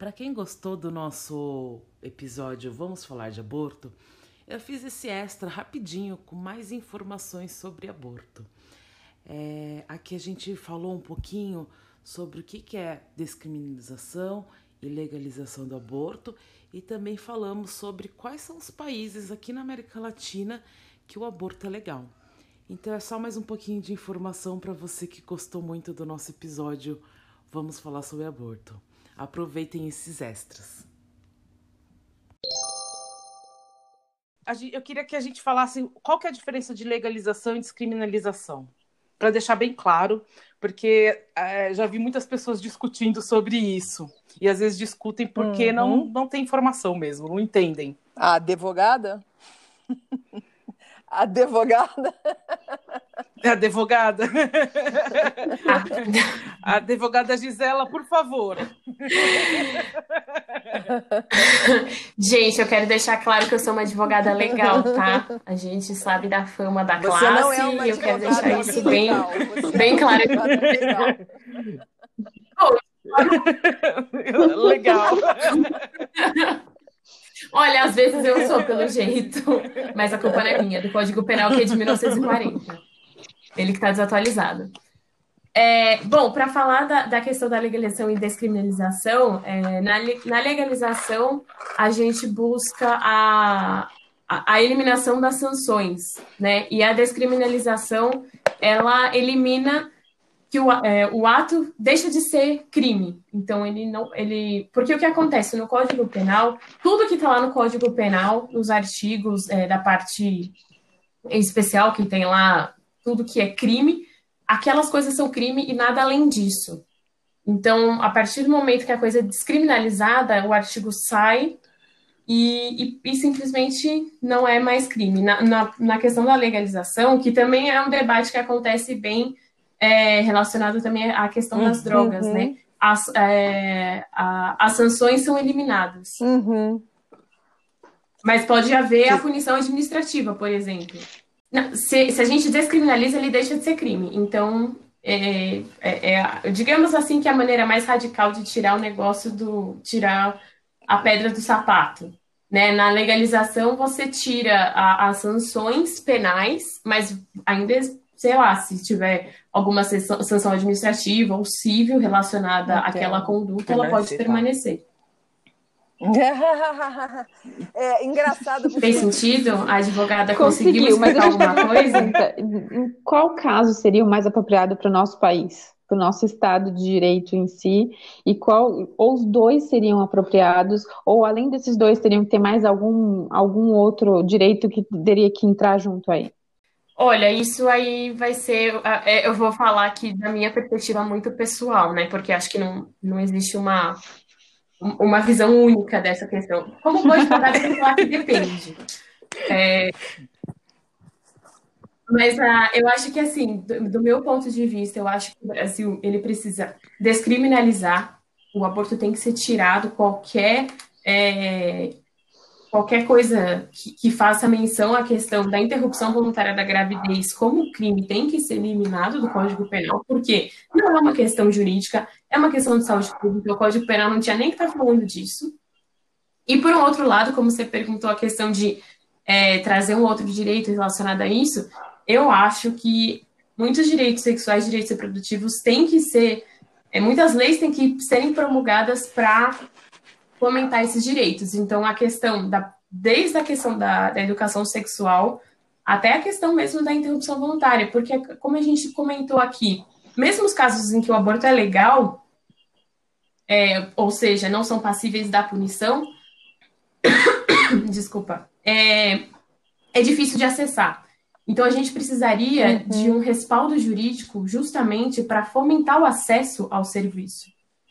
Para quem gostou do nosso episódio Vamos Falar de Aborto, eu fiz esse extra rapidinho com mais informações sobre aborto. É, aqui a gente falou um pouquinho sobre o que é descriminalização e legalização do aborto e também falamos sobre quais são os países aqui na América Latina que o aborto é legal. Então é só mais um pouquinho de informação para você que gostou muito do nosso episódio Vamos falar sobre aborto. Aproveitem esses extras. Eu queria que a gente falasse qual que é a diferença de legalização e descriminalização para deixar bem claro, porque é, já vi muitas pessoas discutindo sobre isso. E às vezes discutem porque uhum. não, não tem informação mesmo, não entendem. A advogada? a advogada? A advogada? a advogada Gisela, por favor. Gente, eu quero deixar claro que eu sou uma advogada legal, tá? A gente sabe da fama da Você classe não é uma e eu quero deixar isso bem, Você bem é uma claro. advogada legal. Legal. Olha, às vezes eu sou pelo jeito, mas a culpa não é minha, do Código Penal que é de 1940. Ele que está desatualizado. É, bom, para falar da, da, questão da legalização e descriminalização, é, na, na, legalização a gente busca a, a, a, eliminação das sanções, né? E a descriminalização ela elimina que o, é, o ato deixa de ser crime. Então ele não, ele, porque o que acontece no Código Penal, tudo que está lá no Código Penal, nos artigos é, da parte especial que tem lá tudo que é crime, aquelas coisas são crime e nada além disso. Então, a partir do momento que a coisa é descriminalizada, o artigo sai e, e, e simplesmente não é mais crime. Na, na, na, questão da legalização, que também é um debate que acontece bem é, relacionado também à questão das uhum. drogas, né? As, é, a, as sanções são eliminadas. Uhum. Mas pode haver a punição administrativa, por exemplo. Não, se, se, a gente descriminaliza, ele deixa de ser crime. Então, é, é, é, digamos assim que é a maneira mais radical de tirar o negócio do. tirar a pedra do sapato. Né? Na legalização, você tira a, as sanções penais, mas ainda, sei lá, se tiver alguma sanção administrativa ou civil relacionada então, àquela conduta, ela pode permanecer. É engraçado. Porque... Tem sentido? A advogada conseguiu, conseguiu mas alguma coisa? Em qual caso seria o mais apropriado para o nosso país, para o nosso Estado de Direito em si? E qual, ou os dois seriam apropriados, ou além desses dois, teriam que ter mais algum, algum outro direito que teria que entrar junto aí? Olha, isso aí vai ser. É, eu vou falar aqui da minha perspectiva muito pessoal, né? Porque acho que não, não existe uma uma visão única dessa questão. Como pode tem que falar que depende. É, mas ah, eu acho que, assim, do, do, meu ponto de vista, eu acho que o Brasil ele precisa descriminalizar. O aborto tem que ser tirado qualquer é, qualquer coisa que, que, faça menção à questão da interrupção voluntária da gravidez como crime tem que ser eliminado do Código Penal, porque não é uma questão jurídica, é uma questão de saúde pública, o Código Penal não tinha nem que estar tá falando disso. E por um outro lado, como você perguntou a questão de é, trazer um outro direito relacionado a isso, eu acho que muitos direitos sexuais, direitos reprodutivos têm que ser, é, muitas leis têm que serem promulgadas para fomentar esses direitos. Então, a questão da, desde a questão da, da educação sexual até a questão mesmo da interrupção voluntária, porque, como a gente comentou aqui, mesmo os casos em que o aborto é legal, é, ou seja, não são passíveis da punição, desculpa, é, é difícil de acessar. Então, a gente precisaria uhum. de um respaldo jurídico justamente para fomentar o acesso ao serviço.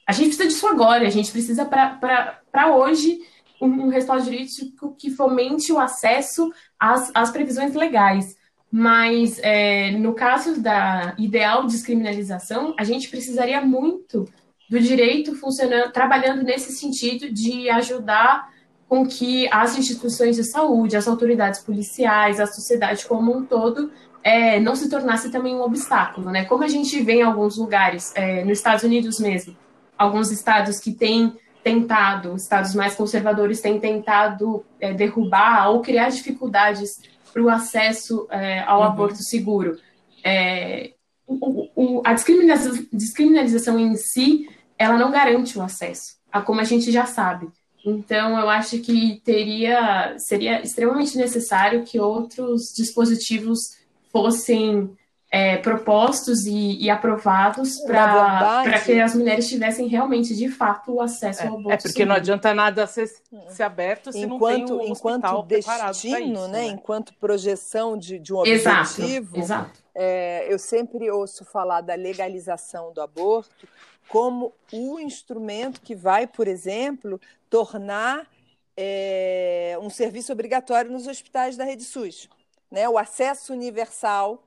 A gente precisa disso agora, a gente precisa para hoje um, um respaldo jurídico que fomente o acesso às, às previsões legais. Mas é, no caso da ideal descriminalização, a gente precisaria muito do direito funcionando, trabalhando nesse sentido de ajudar com que as instituições de saúde, as autoridades policiais, a sociedade como um todo é, não se tornasse também um obstáculo, né? Como a gente vê em alguns lugares, é, nos Estados Unidos mesmo, alguns estados que têm tentado, estados mais conservadores têm tentado é, derrubar ou criar dificuldades para o acesso é, ao uhum. aborto seguro. É, o, o, a descriminalização, descriminalização em si, ela não garante o acesso, a como a gente já sabe. Então, eu acho que teria, seria extremamente necessário que outros dispositivos fossem é, propostos e, e aprovados para que as mulheres tivessem realmente, de fato, o acesso é, ao aborto. É porque seguro. não adianta nada ser, ser aberto se enquanto, não tem um enquanto destino, isso, né? né? enquanto projeção de, de um exato, objetivo. Exato. É, eu sempre ouço falar da legalização do aborto como o instrumento que vai, por exemplo, tornar é, um serviço obrigatório nos hospitais da rede SUS. Né? O acesso universal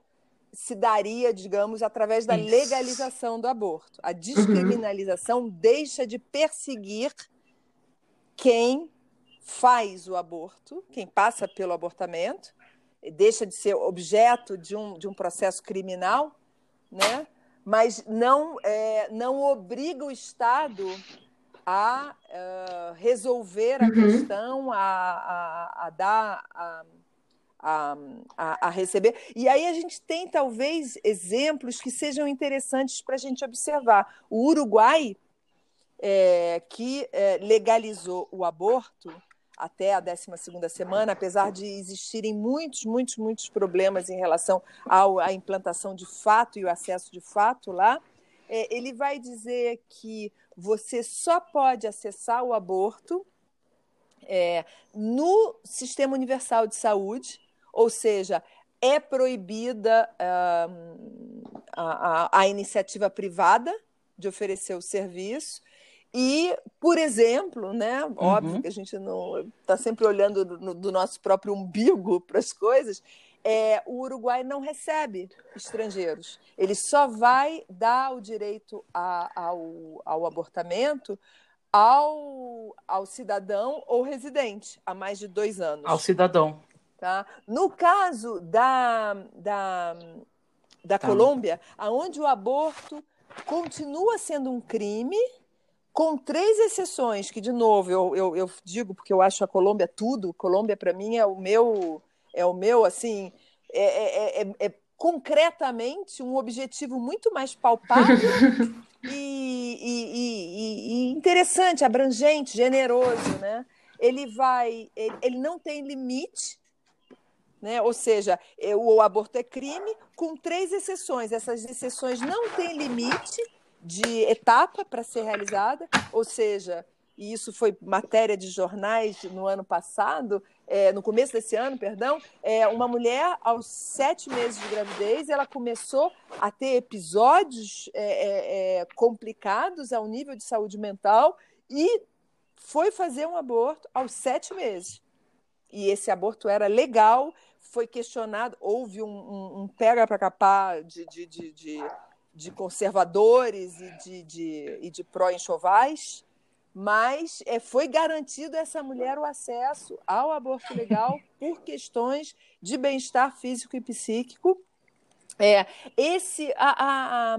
se daria, digamos, através da legalização do aborto. A descriminalização uhum. deixa de perseguir quem faz o aborto, quem passa pelo abortamento, deixa de ser objeto de um, de um processo criminal, né? mas não, é, não obriga o Estado a uh, resolver a uhum. questão, a, a, a dar. A, a, a, a, receber. E aí a gente tem, talvez, exemplos que sejam interessantes para a gente observar. O Uruguai, é, que é, legalizou o aborto até a 12 semana, apesar de existirem muitos, muitos, muitos problemas em relação ao, à implantação de fato e o acesso de fato lá, é, ele vai dizer que você só pode acessar o aborto é, no Sistema Universal de Saúde, ou seja, é proibida uh, a, a, a iniciativa privada de oferecer o serviço. E, por exemplo, né, uhum. óbvio que a gente não está sempre olhando do, do, nosso próprio umbigo para as coisas, é, o Uruguai não recebe estrangeiros. Ele só vai dar o direito a, ao, ao abortamento ao, ao cidadão ou residente há mais de dois anos. Ao cidadão. Tá? No caso da, da, da tá. Colômbia, onde o aborto continua sendo um crime, com três exceções, que, de novo, eu, eu, eu digo porque eu acho a Colômbia tudo. Colômbia, para mim, é o meu, é o meu assim, é, é, é, é concretamente um objetivo muito mais palpável e, e, e, e, interessante, abrangente, generoso, né? Ele vai, ele, ele não tem limite né? Ou seja, é, o aborto é crime, com três exceções. Essas exceções não têm limite de etapa para ser realizada, ou seja, e isso foi matéria de jornais no ano passado, é, no começo desse ano, perdão, é, uma mulher aos sete meses de gravidez, ela começou a ter episódios é, é, é complicados ao nível de saúde mental e foi fazer um aborto aos sete meses. E esse aborto era legal, foi questionado, houve um, um, um pega para capar de, de, de, de, de conservadores e de, de, e de pró-enxovais, mas é, foi garantido a essa mulher o acesso ao aborto legal por questões de bem-estar físico e psíquico. É, esse, a, a, a,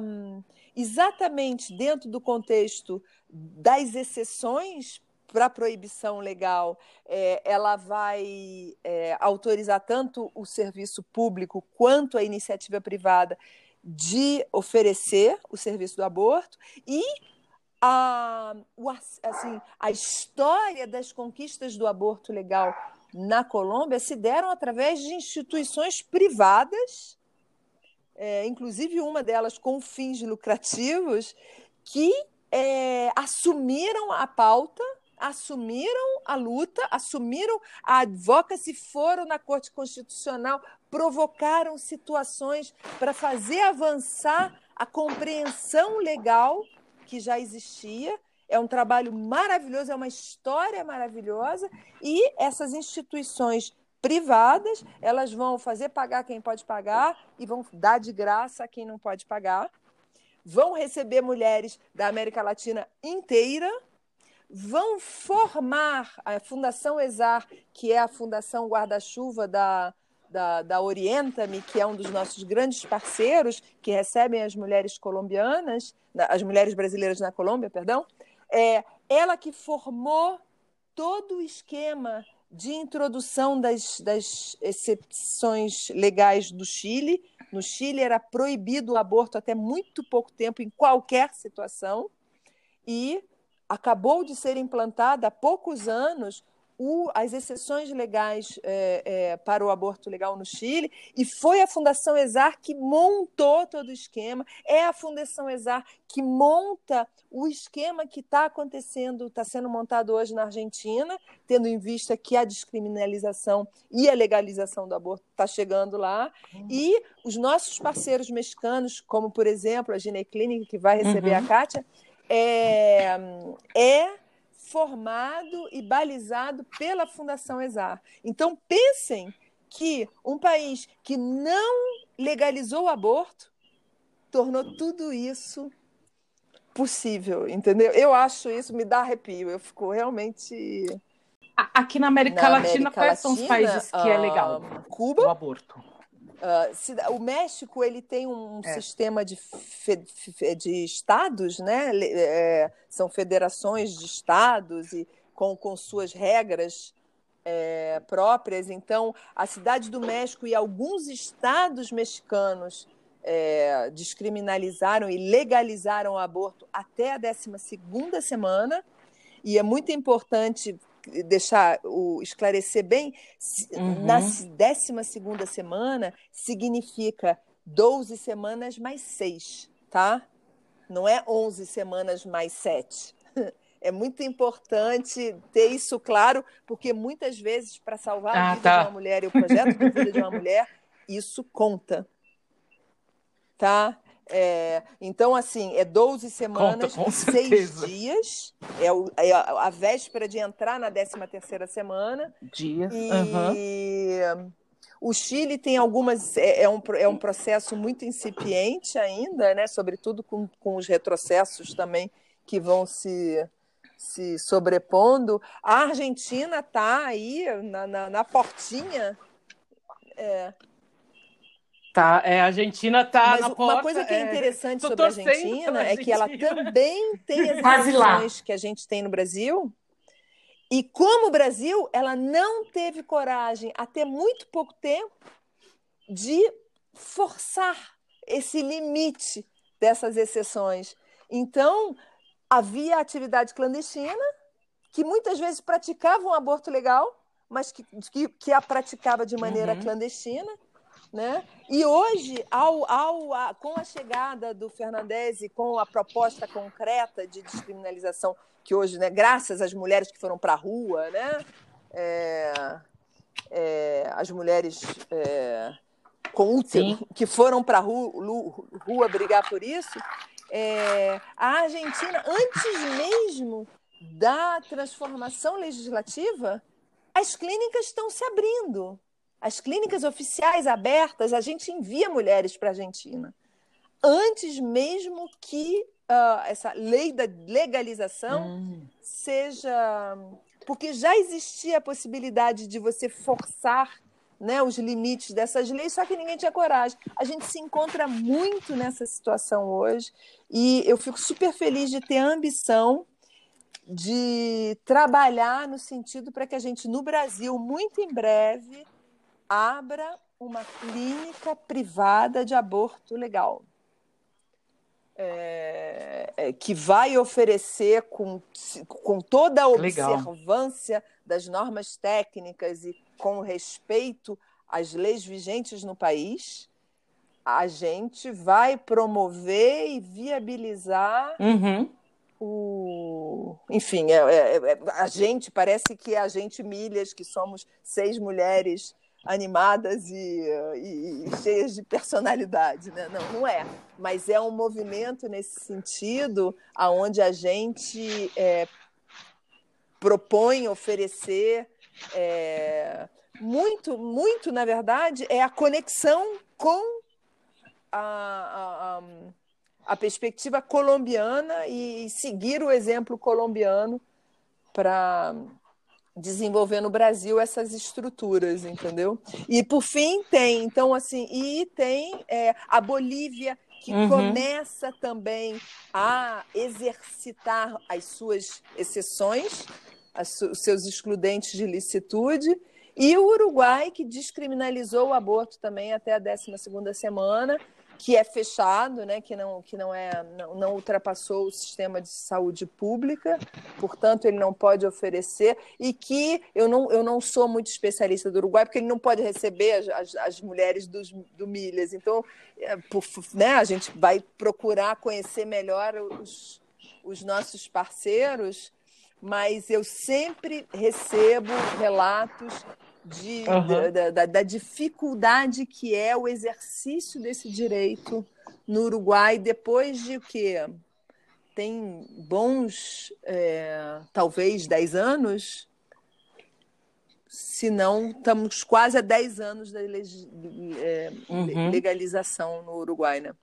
exatamente dentro do contexto das exceções para proibição legal, é, ela vai é, autorizar tanto o serviço público quanto a iniciativa privada de oferecer o serviço do aborto e a, assim, a história das conquistas do aborto legal na Colômbia se deram através de instituições privadas, é, inclusive uma delas com fins lucrativos, que é, assumiram a pauta assumiram a luta, assumiram a advocacy, foram na Corte Constitucional, provocaram situações para fazer avançar a compreensão legal que já existia. É um trabalho maravilhoso, é uma história maravilhosa e essas instituições privadas, elas vão fazer pagar quem pode pagar e vão dar de graça a quem não pode pagar. Vão receber mulheres da América Latina inteira, vão formar a Fundação Exar, que é a Fundação Guarda-Chuva da, da, da Orienta-me, que é um dos nossos grandes parceiros, que recebem as mulheres colombianas, as mulheres brasileiras na Colômbia, perdão, é, ela que formou todo o esquema de introdução das, das exceções legais do Chile. No Chile era proibido o aborto até muito pouco tempo, em qualquer situação, e acabou de ser implantada há poucos anos o, as exceções legais é, é, para o aborto legal no Chile, e foi a Fundação ESAR que montou todo o esquema, é a Fundação ESAR que monta o esquema que está acontecendo, está sendo montado hoje na Argentina, tendo em vista que a descriminalização e a legalização do aborto está chegando lá, uhum. e os nossos parceiros mexicanos, como por exemplo a Gineclínica, que vai receber uhum. a Kátia, é, é formado e balizado pela Fundação ESAR. Então, pensem que um país que não legalizou o aborto tornou tudo isso possível, entendeu? Eu acho isso, me dá arrepio, eu fico realmente. Aqui na América na Latina, América quais Latina, são os países que é legal? Cuba. O aborto. Uh, o México ele tem um é. sistema de, fe, de estados, né? É, são federações de estados e com, com suas regras é, próprias. Então, a cidade do México e alguns estados mexicanos é, descriminalizaram e legalizaram o aborto até a 12 segunda semana. E é muito importante deixar o esclarecer bem, uhum. na 12 segunda semana significa 12 semanas mais 6, tá? Não é 11 semanas mais 7. É muito importante ter isso claro, porque muitas vezes, para salvar ah, a vida tá. de uma mulher e o projeto de vida de uma mulher, isso conta. Tá? É, então, assim, é 12 semanas, Conta, 6 dias. É, o, é, a véspera de entrar na 13 terceira semana. Dias. E uhum. o Chile tem algumas... É, é, um, é um processo muito incipiente ainda, né? sobretudo com, com os retrocessos também que vão se, se sobrepondo. A Argentina está aí na, na, na portinha... É, Tá, é, a Argentina tá Mas na porta. Uma coisa que é, é interessante sobre a Argentina é que ela também tem as eleições que a gente tem no Brasil. E como o Brasil, ela não teve coragem, até muito pouco tempo, de forçar esse limite dessas exceções. Então, havia atividade clandestina, que muitas vezes praticava um aborto legal, mas que, que, que a praticava de maneira uhum. clandestina. Né? E hoje, ao, ao, a, com a chegada do Fernandes e com a proposta concreta de descriminalização, que hoje, né, graças às mulheres que foram para a rua, né, é, é, as mulheres é, com útero que foram para a rua, rua, brigar por isso, é, a Argentina, antes mesmo da transformação legislativa, as clínicas estão se abrindo. As clínicas oficiais abertas, a gente envia mulheres para a Argentina. Antes mesmo que uh, essa lei da legalização hum. seja. Porque já existia a possibilidade de você forçar né, os limites dessas leis, só que ninguém tinha coragem. A gente se encontra muito nessa situação hoje e eu fico super feliz de ter a ambição de trabalhar no sentido para que a gente, no Brasil, muito em breve, abra uma clínica privada de aborto legal. É, é, que vai oferecer com, com toda a observância Legal. das normas técnicas e com respeito às leis vigentes no país, a gente vai promover e viabilizar uhum. o. Enfim, é, é, é a gente, parece que é a gente milhas, que somos seis mulheres animadas e, e, e, cheias de personalidade, né? Não, não é. Mas é um movimento nesse sentido, aonde a gente é, propõe oferecer é, muito, muito, na verdade, é a conexão com a, a, a perspectiva colombiana e seguir o exemplo colombiano para desenvolver no Brasil essas estruturas, entendeu? E por fim tem, então assim, e tem é, a Bolívia que uhum. começa também a exercitar as suas exceções, os seus excludentes de licitude, e o Uruguai, que descriminalizou o aborto também até a 12 semana, que é fechado, né, que não que não é não, não, ultrapassou o sistema de saúde pública, portanto ele não pode oferecer e que eu não eu não sou muito especialista do Uruguai porque ele não pode receber as, as mulheres dos, do Milhas, então é, por, né, a gente vai procurar conhecer melhor os, os nossos parceiros, mas eu sempre recebo relatos de, uhum. da, da, da, dificuldade que é o exercício desse direito no Uruguai depois de que tem bons, é, talvez, 10 anos, se não, estamos quase a 10 anos da é, uhum. legalização no Uruguai, né?